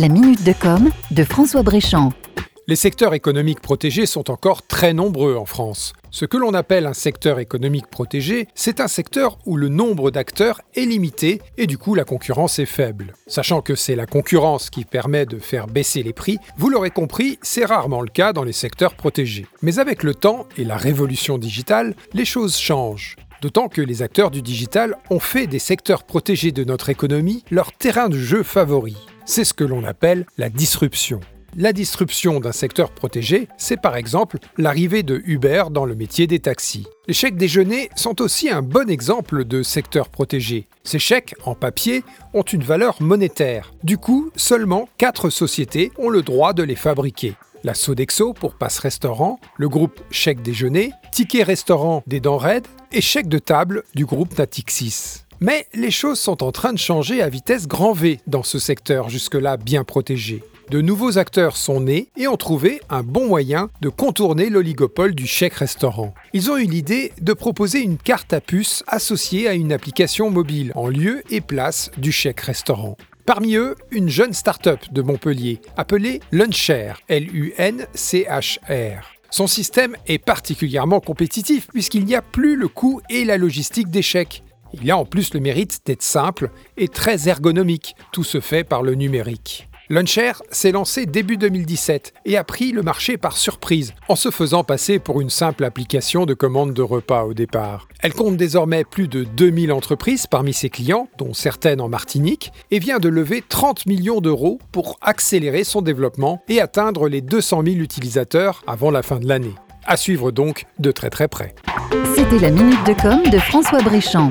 La minute de com de François Bréchamp. Les secteurs économiques protégés sont encore très nombreux en France. Ce que l'on appelle un secteur économique protégé, c'est un secteur où le nombre d'acteurs est limité et du coup la concurrence est faible. Sachant que c'est la concurrence qui permet de faire baisser les prix, vous l'aurez compris, c'est rarement le cas dans les secteurs protégés. Mais avec le temps et la révolution digitale, les choses changent. D'autant que les acteurs du digital ont fait des secteurs protégés de notre économie leur terrain de jeu favori. C'est ce que l'on appelle la disruption. La disruption d'un secteur protégé, c'est par exemple l'arrivée de Uber dans le métier des taxis. Les chèques déjeuner sont aussi un bon exemple de secteur protégé. Ces chèques, en papier, ont une valeur monétaire. Du coup, seulement 4 sociétés ont le droit de les fabriquer la Sodexo pour Passe Restaurant, le groupe Chèque Déjeuner, Ticket Restaurant des Dents et Chèque de Table du groupe Natixis. Mais les choses sont en train de changer à vitesse grand V dans ce secteur jusque-là bien protégé. De nouveaux acteurs sont nés et ont trouvé un bon moyen de contourner l'oligopole du chèque restaurant. Ils ont eu l'idée de proposer une carte à puce associée à une application mobile en lieu et place du chèque restaurant. Parmi eux, une jeune start-up de Montpellier appelée Luncher, L-U-N-C-H-R. Son système est particulièrement compétitif puisqu'il n'y a plus le coût et la logistique chèques. Il a en plus le mérite d'être simple et très ergonomique. Tout se fait par le numérique. Luncher s'est lancé début 2017 et a pris le marché par surprise en se faisant passer pour une simple application de commande de repas au départ. Elle compte désormais plus de 2000 entreprises parmi ses clients, dont certaines en Martinique, et vient de lever 30 millions d'euros pour accélérer son développement et atteindre les 200 000 utilisateurs avant la fin de l'année. À suivre donc de très très près. C'était la minute de com de François Bréchamp.